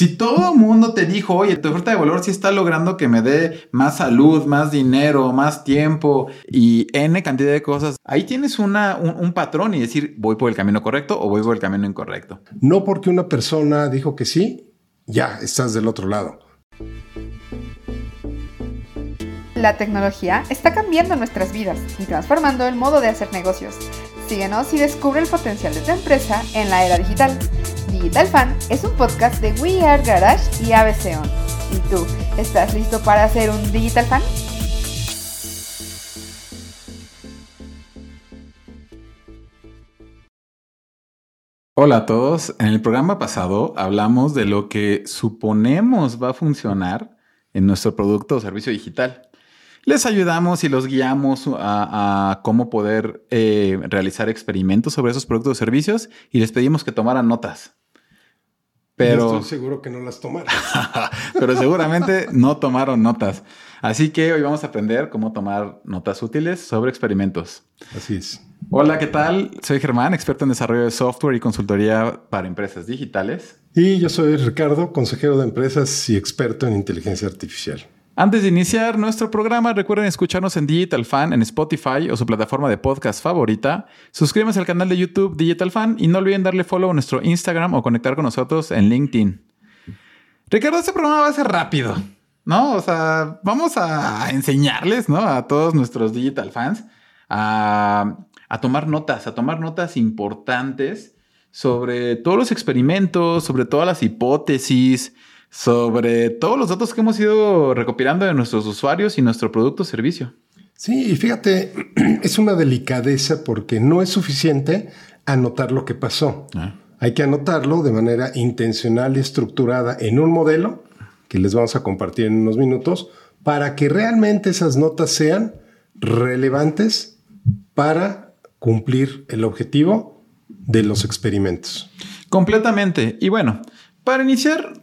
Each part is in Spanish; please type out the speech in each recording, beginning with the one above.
Si todo el mundo te dijo, oye, tu oferta de valor sí está logrando que me dé más salud, más dinero, más tiempo y N cantidad de cosas, ahí tienes una, un, un patrón y decir, voy por el camino correcto o voy por el camino incorrecto. No porque una persona dijo que sí, ya estás del otro lado. La tecnología está cambiando nuestras vidas y transformando el modo de hacer negocios. Síguenos y descubre el potencial de tu empresa en la era digital. Digital Fan es un podcast de We Are Garage y ABC On. ¿Y tú, estás listo para hacer un Digital Fan? Hola a todos. En el programa pasado hablamos de lo que suponemos va a funcionar en nuestro producto o servicio digital. Les ayudamos y los guiamos a, a cómo poder eh, realizar experimentos sobre esos productos o servicios y les pedimos que tomaran notas. Pero, Yo estoy seguro que no las tomaron. pero seguramente no tomaron notas. Así que hoy vamos a aprender cómo tomar notas útiles sobre experimentos. Así es. Hola, ¿qué tal? Soy Germán, experto en desarrollo de software y consultoría para empresas digitales. Y yo soy Ricardo, consejero de empresas y experto en inteligencia artificial. Antes de iniciar nuestro programa, recuerden escucharnos en Digital Fan en Spotify o su plataforma de podcast favorita. Suscríbanse al canal de YouTube Digital Fan y no olviden darle follow a nuestro Instagram o conectar con nosotros en LinkedIn. Ricardo, este programa va a ser rápido, ¿no? O sea, vamos a enseñarles, ¿no? A todos nuestros Digital Fans a, a tomar notas, a tomar notas importantes sobre todos los experimentos, sobre todas las hipótesis, sobre todos los datos que hemos ido recopilando de nuestros usuarios y nuestro producto o servicio. Sí, y fíjate, es una delicadeza porque no es suficiente anotar lo que pasó. Ah. Hay que anotarlo de manera intencional y estructurada en un modelo que les vamos a compartir en unos minutos para que realmente esas notas sean relevantes para cumplir el objetivo de los experimentos. Completamente. Y bueno, para iniciar,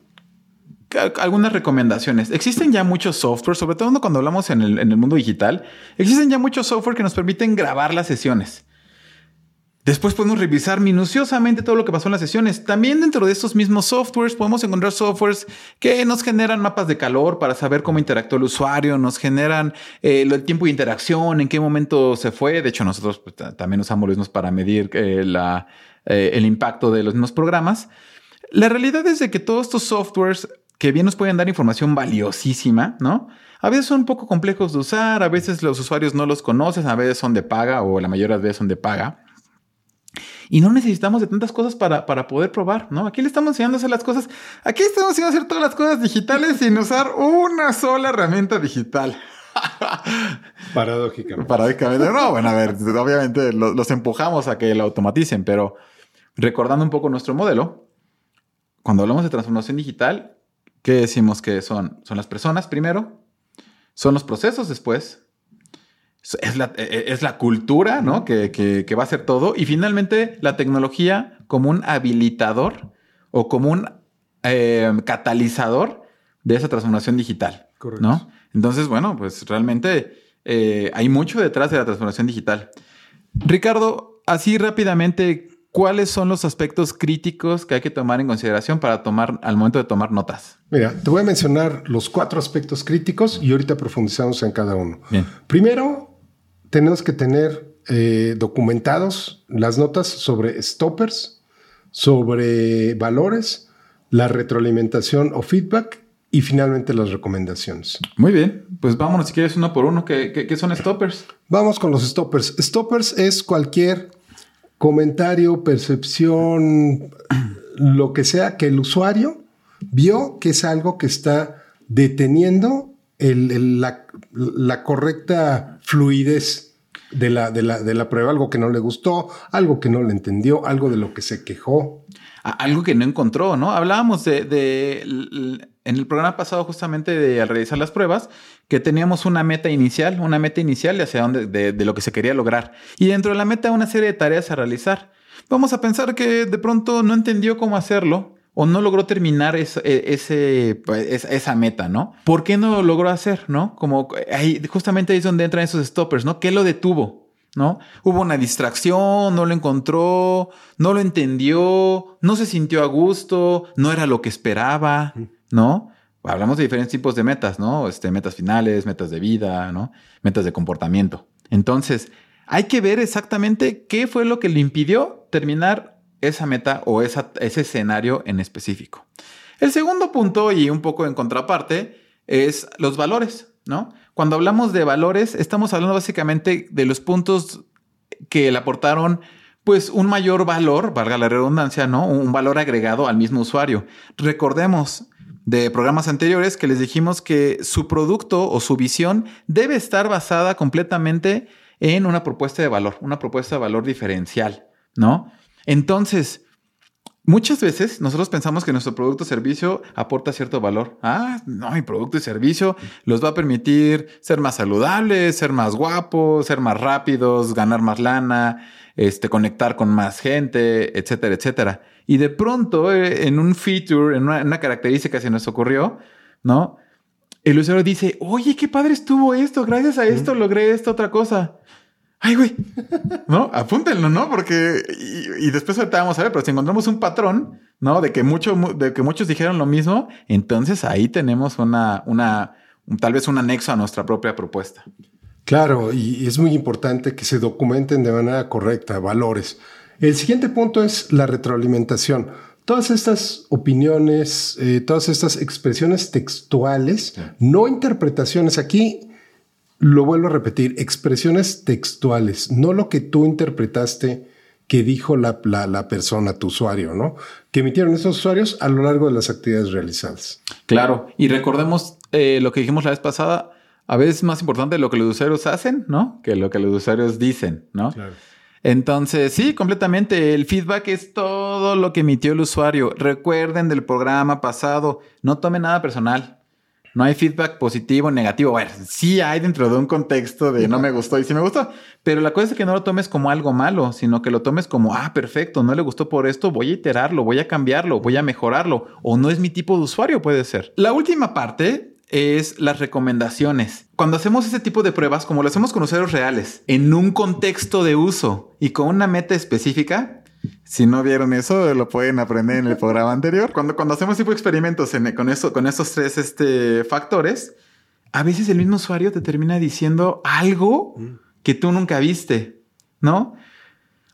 algunas recomendaciones. Existen ya muchos software, sobre todo cuando hablamos en el, en el mundo digital, existen ya muchos software que nos permiten grabar las sesiones. Después podemos revisar minuciosamente todo lo que pasó en las sesiones. También dentro de estos mismos softwares podemos encontrar softwares que nos generan mapas de calor para saber cómo interactuó el usuario, nos generan eh, el tiempo de interacción, en qué momento se fue. De hecho, nosotros pues, ta- también usamos los mismos para medir eh, la, eh, el impacto de los mismos programas. La realidad es de que todos estos softwares que bien nos pueden dar información valiosísima, ¿no? A veces son un poco complejos de usar, a veces los usuarios no los conocen, a veces son de paga o la mayoría de veces son de paga. Y no necesitamos de tantas cosas para, para poder probar, ¿no? Aquí le estamos enseñando a hacer las cosas. Aquí estamos enseñando a hacer todas las cosas digitales sin usar una sola herramienta digital. Paradójicamente. Paradójicamente, no, bueno, a ver, obviamente lo- los empujamos a que lo automaticen, pero recordando un poco nuestro modelo, cuando hablamos de transformación digital, ¿qué decimos que son? Son las personas primero, son los procesos después, es la, eh, es la cultura, ¿no? Que, que- que va a ser todo, y finalmente la tecnología como un habilitador o como un eh, catalizador de esa transformación digital. Correcto. ¿no? Entonces, bueno, pues realmente eh, hay mucho detrás de la transformación digital. Ricardo, así rápidamente, ¿cuáles son los aspectos críticos que hay que tomar en consideración para tomar al momento de tomar notas? Mira, te voy a mencionar los cuatro aspectos críticos y ahorita profundizamos en cada uno. Bien. Primero, tenemos que tener eh, documentados las notas sobre stoppers, sobre valores, la retroalimentación o feedback y finalmente las recomendaciones. Muy bien, pues vámonos si quieres uno por uno. ¿Qué, qué- qué son stoppers? Vamos con los stoppers. Stoppers es cualquier comentario, percepción, lo que sea que el usuario vio que es algo que está deteniendo la, la correcta fluidez de la, de, la, de la prueba, algo que no le gustó, algo que no le entendió, algo de lo que se quejó. Algo que no encontró, ¿no? Hablábamos de, en el programa pasado justamente de al realizar las pruebas que teníamos una meta inicial, una meta inicial de hacia dónde, de, lo que se quería lograr. Y dentro de la meta una serie de tareas a realizar. Vamos a pensar que de pronto no entendió cómo hacerlo o no logró terminar e- pues, esa, esa meta, ¿no? ¿Por qué no lo logró hacer, no? Como ahí, justamente ahí es donde entran esos stoppers, ¿no? ¿Qué lo detuvo? ¿no? Hubo una distracción, no lo encontró, no lo entendió, no se sintió a gusto, no era lo que esperaba, ¿no? Hablamos de diferentes tipos de metas, ¿no? Este, metas finales, metas de vida, ¿no? Metas de comportamiento. Entonces, hay que ver exactamente qué fue lo que le impidió terminar esa meta o ese escenario en específico. El segundo punto, y un poco en contraparte, es los valores, ¿no? Cuando hablamos de valores, estamos hablando básicamente de los puntos que le aportaron pues un mayor valor, valga la redundancia, ¿no? Un valor agregado al mismo usuario. Recordemos de programas anteriores que les dijimos que su producto o su visión debe estar basada completamente en una propuesta de valor, una propuesta de valor diferencial, ¿no? Entonces, Muchas veces nosotros pensamos que nuestro producto o servicio aporta cierto valor. Ah, no, mi producto y servicio los va a permitir ser más saludables, ser más guapos, ser más rápidos, ganar más lana, este, conectar con más gente, etcétera, etcétera. Y de pronto, eh, en un feature, en una, una característica que se nos ocurrió, ¿no? El usuario dice, oye, qué padre estuvo esto, gracias a esto logré esta otra cosa ay, güey, ¿no? Apúntenlo, ¿no? Porque, y, después ahorita vamos a ver, pero si encontramos un patrón, ¿no? De que, mucho, de que muchos dijeron lo mismo, entonces ahí tenemos una, una, tal vez un anexo a nuestra propia propuesta. Claro, y es muy importante que se documenten de manera correcta, valores. El siguiente punto es la retroalimentación. Todas estas opiniones, eh, todas estas expresiones textuales, no interpretaciones. Aquí lo vuelvo a repetir, expresiones textuales, no lo que tú interpretaste que dijo la, persona, tu usuario, ¿no? Que emitieron esos usuarios a lo largo de las actividades realizadas. Claro, y recordemos eh, lo que dijimos la vez pasada, a veces es más importante lo que los usuarios hacen, ¿no? Que lo que los usuarios dicen, ¿no? Claro. Entonces, sí, completamente. El feedback es todo lo que emitió el usuario. Recuerden del programa pasado, no tomen nada personal. No hay feedback positivo negativo. Bueno, sí hay dentro de un contexto de no me gustó y sí me gustó, pero la cosa es que no lo tomes como algo malo, sino que lo tomes como, ah, perfecto, no le gustó por esto, voy a iterarlo, voy a cambiarlo, voy a mejorarlo, o no es mi tipo de usuario, puede ser. La última parte es las recomendaciones. Cuando hacemos ese tipo de pruebas, como lo hacemos con usuarios reales, en un contexto de uso y con una meta específica, si no vieron eso, lo pueden aprender en el programa anterior. Cuando, cuando hacemos tipo de experimentos con, eso, con esos tres este, factores, a veces el mismo usuario te termina diciendo algo que tú nunca viste, ¿no?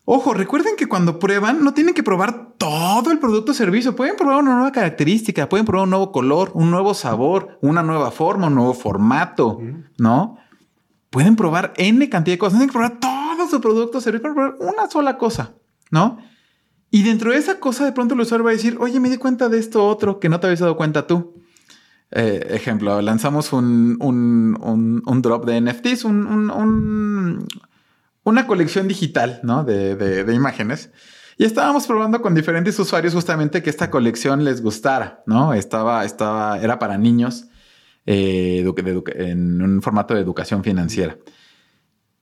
Ojo, recuerden que cuando prueban, no tienen que probar todo el producto o servicio. Pueden probar una nueva característica, pueden probar un nuevo color, un nuevo sabor, una nueva forma, un nuevo formato, ¿no? Pueden probar N cantidad de cosas. No tienen que probar todo su producto o servicio, pueden probar una sola cosa. ¿no? Y dentro de esa cosa, de pronto el usuario va a decir, oye, me di cuenta de esto otro que no te habías dado cuenta tú. Eh, ejemplo, lanzamos un, un, drop de NFTs, una colección digital, ¿no? De, imágenes. Y estábamos probando con diferentes usuarios justamente que esta colección les gustara, ¿no? Estaba, estaba, era para niños eh, en un formato de educación financiera.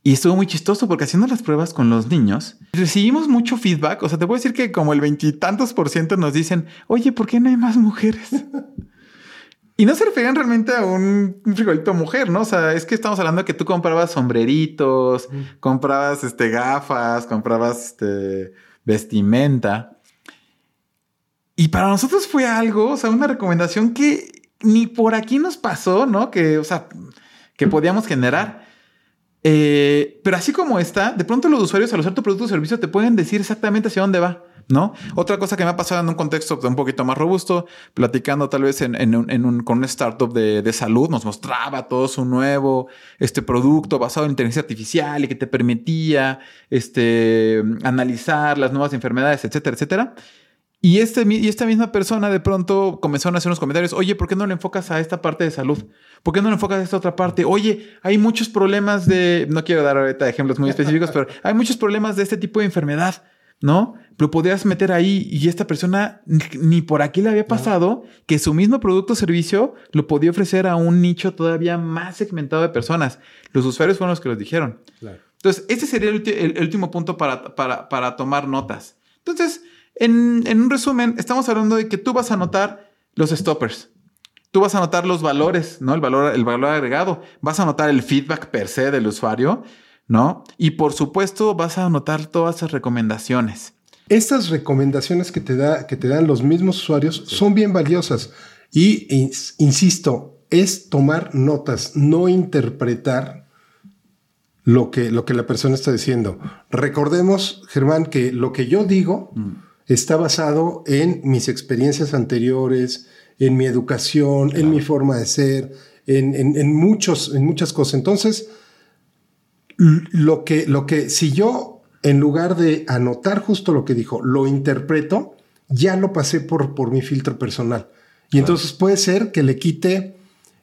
Y estuvo muy chistoso porque haciendo las pruebas con los niños, recibimos mucho feedback. O sea, te puedo decir que como el veintitantos por ciento nos dicen, oye, ¿por qué no hay más mujeres? y no se referían realmente a un, frijolito mujer, ¿no? O sea, es que estamos hablando de que tú comprabas sombreritos, comprabas este, gafas, comprabas este, vestimenta. Y para nosotros fue algo, o sea, una recomendación que ni por aquí nos pasó, ¿no? Que, o sea, que podíamos generar. Eh, pero así como está, de pronto los usuarios al usar tu producto o servicio te pueden decir exactamente hacia dónde va, ¿no? Otra cosa que me ha pasado en un contexto un poquito más robusto, platicando tal vez en, un, con un startup de, salud, nos mostraba todo su nuevo este producto basado en inteligencia artificial y que te permitía este, analizar las nuevas enfermedades, etcétera, etcétera. Y, este, y esta misma persona de pronto comenzaron a hacer unos comentarios, oye, ¿por qué no le enfocas a esta parte de salud? ¿Por qué no le enfocas a esta otra parte? Oye, hay muchos problemas de, no quiero dar ahorita ejemplos muy específicos, pero hay muchos problemas de este tipo de enfermedad, ¿no? Lo podrías meter ahí y esta persona ni por aquí le había pasado que su mismo producto o servicio lo podía ofrecer a un nicho todavía más segmentado de personas. Los usuarios fueron los que los dijeron. Entonces, ese sería el, último punto para, para, para tomar notas. Entonces, en, un resumen, estamos hablando de que tú vas a anotar los stoppers. Tú vas a anotar los valores, ¿no? El valor, el valor agregado. Vas a anotar el feedback per se del usuario, ¿no? Y por supuesto vas a anotar todas esas recomendaciones. Estas recomendaciones que te, da, que te dan los mismos usuarios son bien valiosas. Y insisto, es tomar notas, no interpretar lo que, lo que la persona está diciendo. Recordemos, Germán, que lo que yo digo mm. Está basado en mis experiencias anteriores, en mi educación, en mi forma de ser, en, muchos, en muchas cosas. Entonces, lo que, lo que, si yo, en lugar de anotar justo lo que dijo, lo interpreto, ya lo pasé por, por mi filtro personal. Y entonces puede ser que le quite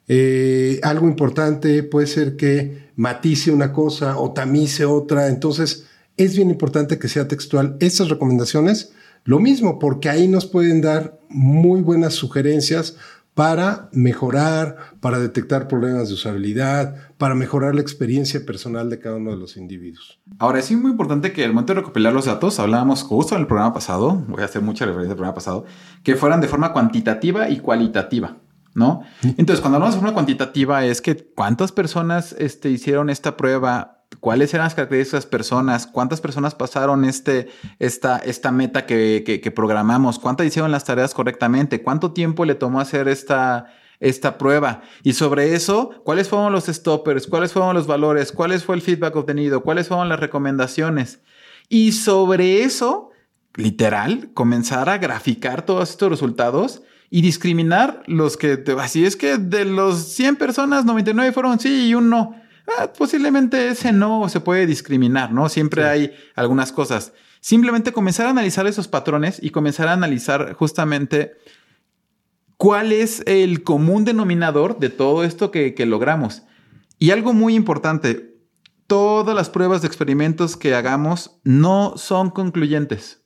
eh, algo importante, puede ser que matice una cosa o tamice otra. Entonces, es bien importante que sea textual. Estas recomendaciones, lo mismo, porque ahí nos pueden dar muy buenas sugerencias para mejorar, para detectar problemas de usabilidad, para mejorar la experiencia personal de cada uno de los individuos. Ahora, es muy importante que al momento de recopilar los datos, hablábamos justo en el programa pasado, voy a hacer mucha referencia al programa pasado, que fueran de forma cuantitativa y cualitativa. ¿no? Entonces, cuando hablamos de forma cuantitativa es que cuántas personas este, hicieron esta prueba, cuáles eran las características de esas personas, cuántas personas pasaron este, esta, esta meta que, que, programamos, cuántas hicieron las tareas correctamente, cuánto tiempo le tomó hacer esta, esta prueba. Y sobre eso, cuáles fueron los stoppers, cuáles fueron los valores, cuáles fue el feedback obtenido, cuáles fueron las recomendaciones. Y sobre eso, literal, comenzar a graficar todos estos resultados y discriminar los que, te, así es que de los 100 personas, 99 fueron sí y uno ah, posiblemente ese no se puede discriminar, ¿no? Siempre hay algunas cosas. Simplemente comenzar a analizar esos patrones y comenzar a analizar justamente cuál es el común denominador de todo esto que, que logramos. Y algo muy importante, todas las pruebas de experimentos que hagamos no son concluyentes.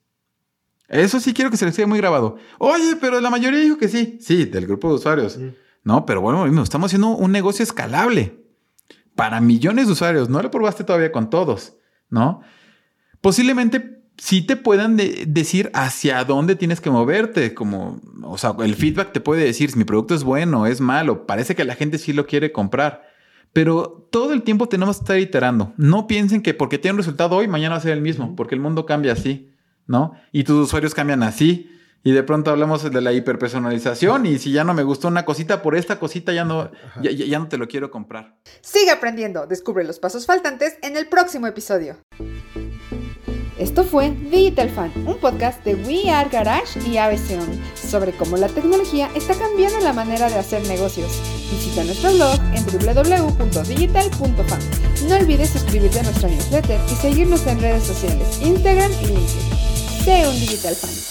Eso sí quiero que se les quede muy grabado. Oye, pero la mayoría dijo que sí. Sí, del grupo de usuarios. No, pero bueno, estamos haciendo un negocio escalable para millones de usuarios. No lo probaste todavía con todos, ¿no? Posiblemente sí te puedan decir hacia dónde tienes que moverte, como, o sea, el feedback te puede decir si mi producto es bueno, es malo, parece que la gente sí lo quiere comprar. Pero todo el tiempo tenemos que estar iterando. No piensen que porque tiene un resultado hoy, mañana va a ser el mismo, porque el mundo cambia así. ¿no? Y tus usuarios cambian así. Y de pronto hablamos de la hiperpersonalización y si ya no me gustó una cosita por esta cosita ya no, ya, ya no te lo quiero comprar. Sigue aprendiendo, descubre los pasos faltantes en el próximo episodio. Esto fue Digital Fan, un podcast de We Are Garage y ABC sobre cómo la tecnología está cambiando la manera de hacer negocios. Visita nuestro blog en www.digital.fan. No olvides suscribirte a nuestra newsletter y seguirnos en redes sociales, Instagram y LinkedIn. Sé un Digital Fan.